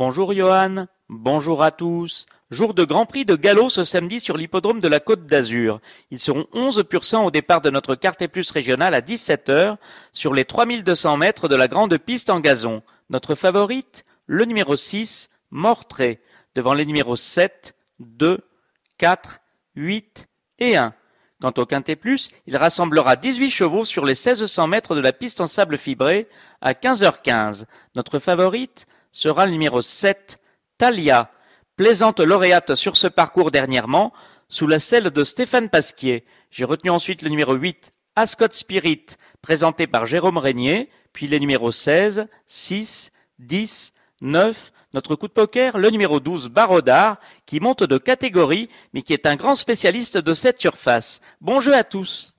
Bonjour Johan, bonjour à tous. Jour de Grand Prix de galop ce samedi sur l'hippodrome de la Côte d'Azur. Ils seront 11% au départ de notre carte plus régionale à 17h sur les 3200 mètres de la grande piste en gazon. Notre favorite, le numéro 6, Mortré, devant les numéros 7, 2, 4, 8 et 1. Quant au Quintet Plus, il rassemblera 18 chevaux sur les 1600 mètres de la piste en sable fibré à 15h15. Notre favorite sera le numéro 7, Talia, plaisante lauréate sur ce parcours dernièrement, sous la selle de Stéphane Pasquier. J'ai retenu ensuite le numéro 8, Ascot Spirit, présenté par Jérôme Régnier, puis les numéros 16, 6, 10, 9, notre coup de poker, le numéro 12, Barodard, qui monte de catégorie, mais qui est un grand spécialiste de cette surface. Bon jeu à tous!